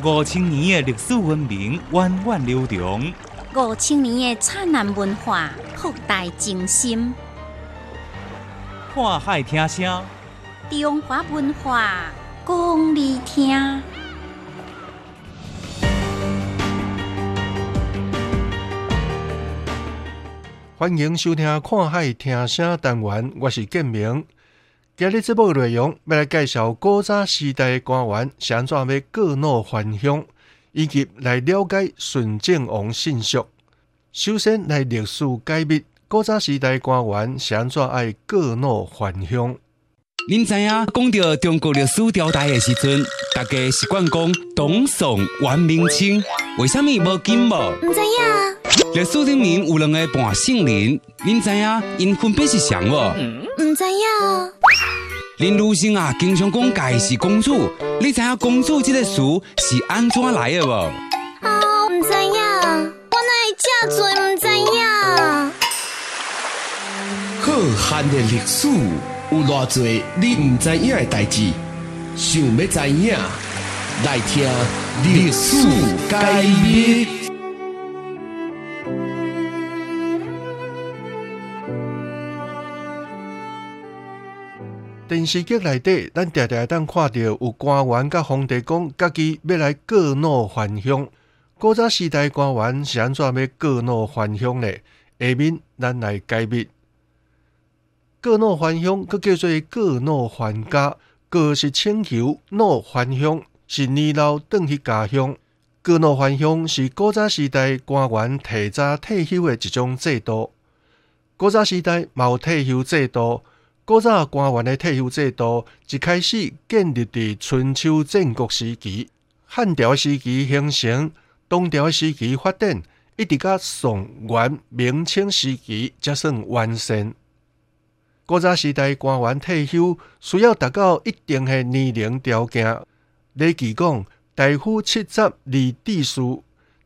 五千年的历史文明源远流长，五千年的灿烂文化博大精深。看海听声，中华文化讲你听。欢迎收听《看海听声》单元，我是建明。今日节目内容要来介绍古早时代的官员是安怎要过脑还乡，以及来了解顺正王信息。首先来历史解密，古早时代官员是安怎爱过脑还乡。您知影讲到中国历史朝代的时阵，大家习惯讲董宋、元、明、清，为什么无金无？唔知影。历史里面有两个半姓人，您知影因分别是谁无？唔知影。林如生啊，经常讲家是公主，你知影公主这个词是安怎来的无？哦，唔知影，我哪会这多唔知影？浩瀚的历史有偌多你唔知影嘅代志，想要知影，来听历史解密。电视剧内底，咱常常当看到有官员甲皇帝讲，家己要来过脑还乡。古早时代官员是安怎要过脑还乡呢？下面咱来解密。过脑还乡，佮叫做过脑还家。各是请求，脑还乡是年老转去家乡。过脑还乡是古早时代官员提早退休的一种制度。古早时代冇退休制度。古早官员的退休制度一开始建立伫春秋战国时期，汉朝时期形成，东朝时期发展，一直到宋元明清时期才算完善。古早时代官员退休需要达到一定的年龄条件。例如讲，大夫七十二地书，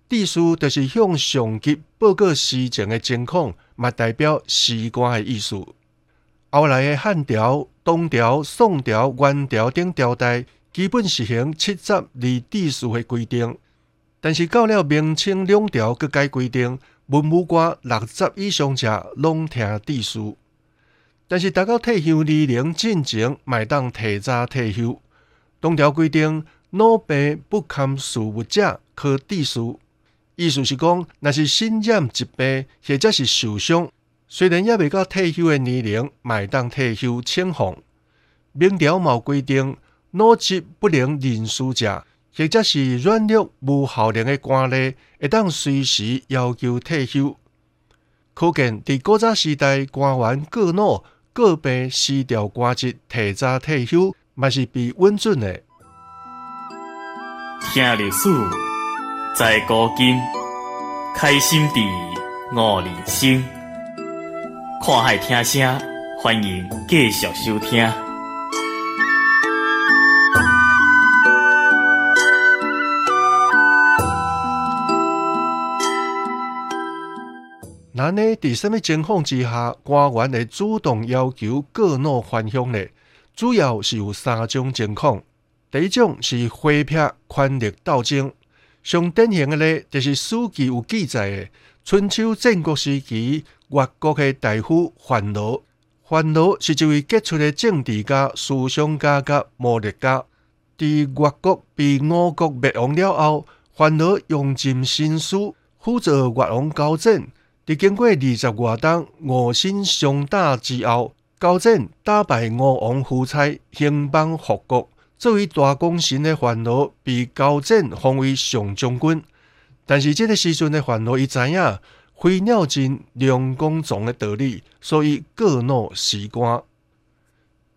地书就是向上级报告事情的情况，嘛代表士官的意思。后来的汉朝、东朝、宋朝、元朝等朝代，基本实行七十二地数的规定。但是到了明清两朝，各改规定，文武官六十以上者拢听地数。但是达到退休年龄进前，卖当提早退休。东条规定，老病不堪事务者可地数。意思是讲，若是身染疾病或者是受伤。虽然也未到退休的年龄，买当退休请放。明朝冇规定，脑疾不能认书者，或者是软弱无效能的官吏，会当随时要求退休。可见，伫古早时代，官员过脑、个别失掉官职，提早退休，嘛是被稳准的。听历史，在古今，开心地悟人生。看海听声，欢迎继续收听。那呢？伫什么情况之下，官员会主动要求过脑还乡呢？主要是有三种情况。第一种是挥撇权力斗争，上典型的呢，就是史记有记载的春秋战国时期。越国的大夫范罗，范罗是一位杰出的政治家、思想家甲谋略家。在越国被吴国灭亡了后，范罗用尽心思辅助越王高湛。在经过二十多冬吴心相打之后，高湛打败吴王夫差，兴邦复国。作为大功臣的范罗，被高湛封为上将军。但是这个时阵的范罗，伊知影。飞鸟尽梁公宗的道理，所以过脑死官。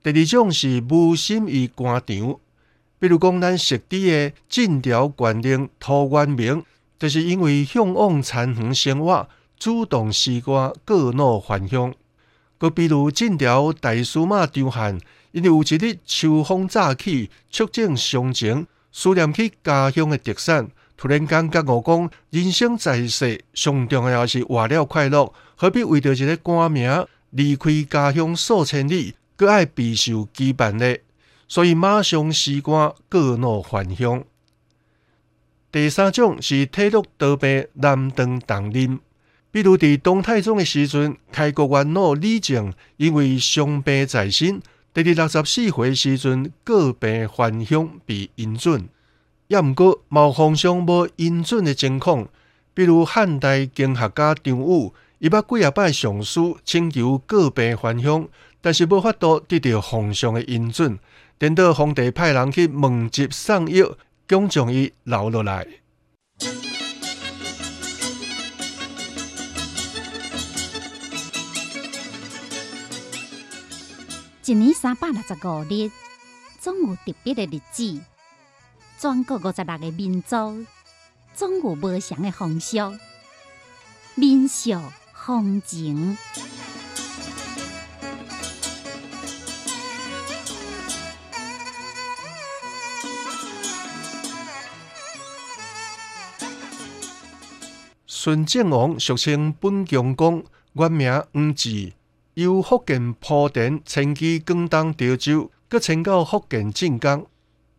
第二种是无心于官场，比如讲咱熟知的晋朝官令陶渊明，就是因为向往田园生活，主动辞官过脑还乡。佮比如晋朝大司马张翰，因为有一日秋风乍起，触景伤情，思念起家乡的特产。突然间，甲我讲，人生在世，上重要是活了快乐，何必为着一个官名离开家乡数千里，搁爱备受羁绊呢？所以马上辞官，过脑还乡。第三种是体育多病难当重任，比如伫东太宗的时阵，开国元老李靖因为伤病在身，第二六十四回时阵告病还乡被阴准。也毋过，毛皇上无阴准的情况，比如汉代经学家张武，伊捌几啊摆上书请求告病还乡，但是无法度得到皇上的阴准，等到皇帝派人去问疾送药，终将伊留落来。一年三百六十五日，总有特别的日子。全国五十六个民族，总有不同的风俗、民俗、风情。孙正王俗称本强公，原名黄志，由福建莆田迁居广东潮州，搁迁到福建晋江。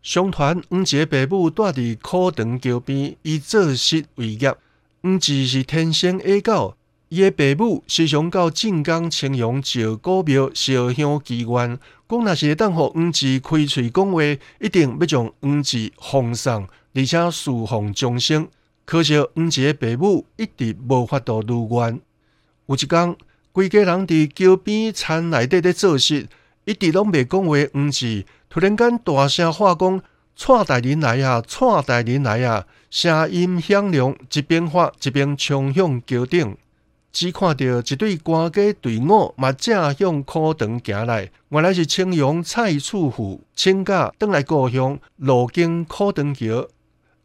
相传黄志的父母住伫课堂桥边，以做事为业。黄志是天生矮狗，伊的父母时常到晋江青阳石古庙烧香祈愿，讲若是会当互黄志开喙讲话，一定要将黄志奉上，而且侍奉终生。可惜黄志的父母一直无法度如愿。有一天，规家人伫桥边田内底咧做事，一直拢未讲话，黄志。突然间，大声喊讲：“蔡大人来啊！蔡大人来啊！”声音响亮，一边喊一边冲向桥顶。只看到一队官家队伍嘛正向课堂行来，原来是青阳蔡厝父请假倒来故乡，路经课堂桥。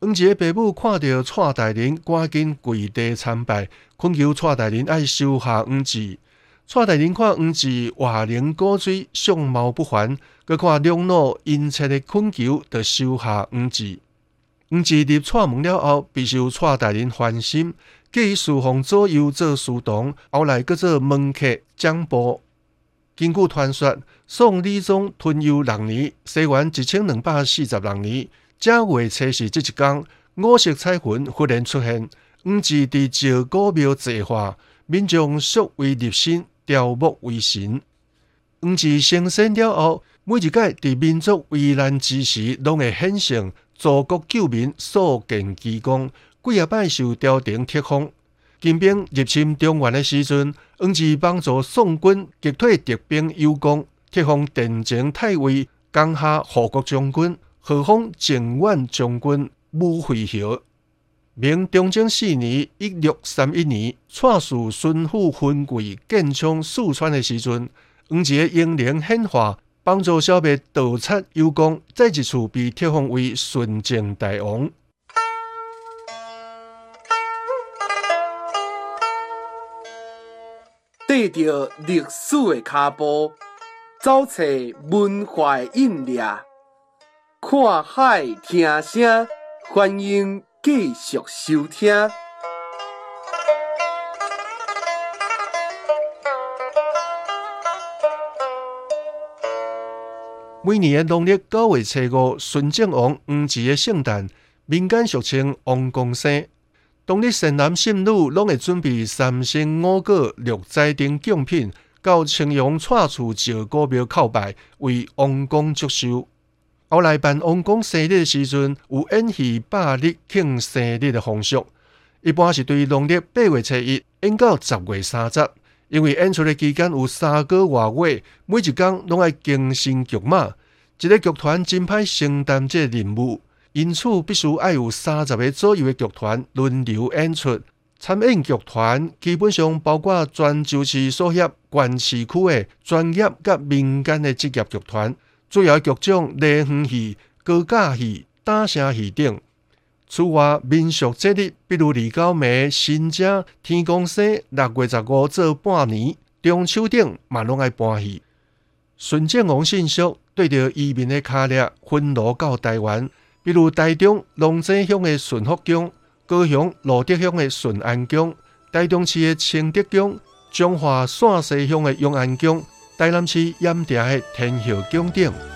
黄杰爸母看到蔡大人，赶紧跪地参拜，恳求蔡大人爱收下黄志。蔡大人看黄志话灵果水，相貌不凡，佮看两老殷切的恳求，就收下黄志。黄志入蔡门了后，备受蔡大人欢心，继侍奉左右做书童，后来搁做门客讲部。根据传说，宋理宗吞幽六年（西元一千两百四十六年）正月初四这一天，五色彩云忽然出现，黄志伫石鼓庙祭化，民众素为立身。雕木为神，黄志升仙了后，每一届伫民族危难之时，拢会显现祖国救民、所见奇功。几啊摆受朝廷册封，金兵入侵中原的时阵，黄志帮助宋军击退敌兵有功，册封殿前太尉、江夏护国将军，号封靖远将军、武惠侯。明中正四年（一六三一年），蔡氏孙府分贵建昌四川的时阵，黄杰英灵显化，帮助小妹盗贼有功，再一次被册封为顺靖大王。跟着历史的脚步，走找文化印历，看海听声，欢迎。继续收听。每年的农历九月初五，孙正王黄志的圣诞，民间俗称王公生。当日善男信女拢会准备三星五果、六斋等贡品，到青阳蔡厝石鼓庙叩拜，为王公祝寿。后来办王公生日的时阵，有演戏百日庆生日的风俗，一般是对农历八月初一演到十月三十，因为演出的期间有三个外月，每一天拢爱更新剧码，一个剧团真歹承担这任务，因此必须爱有三十个左右的剧团轮流演出。参演剧团基本上包括泉州市所辖县市区的专业甲民间的职业剧团。主要剧种梨园戏、高架戏、打声戏等。此外，民俗节日，比如二九暝、新正、天公生、六月十五做半年、中秋等，嘛拢爱搬戏。孙正王信息对着移民的卡列分落到台湾，比如台中龙井乡的顺福宫、高雄罗德乡的顺安宫、台中市的清德宫、彰化陕西乡的永安宫。台南市盐埕的天后宫顶。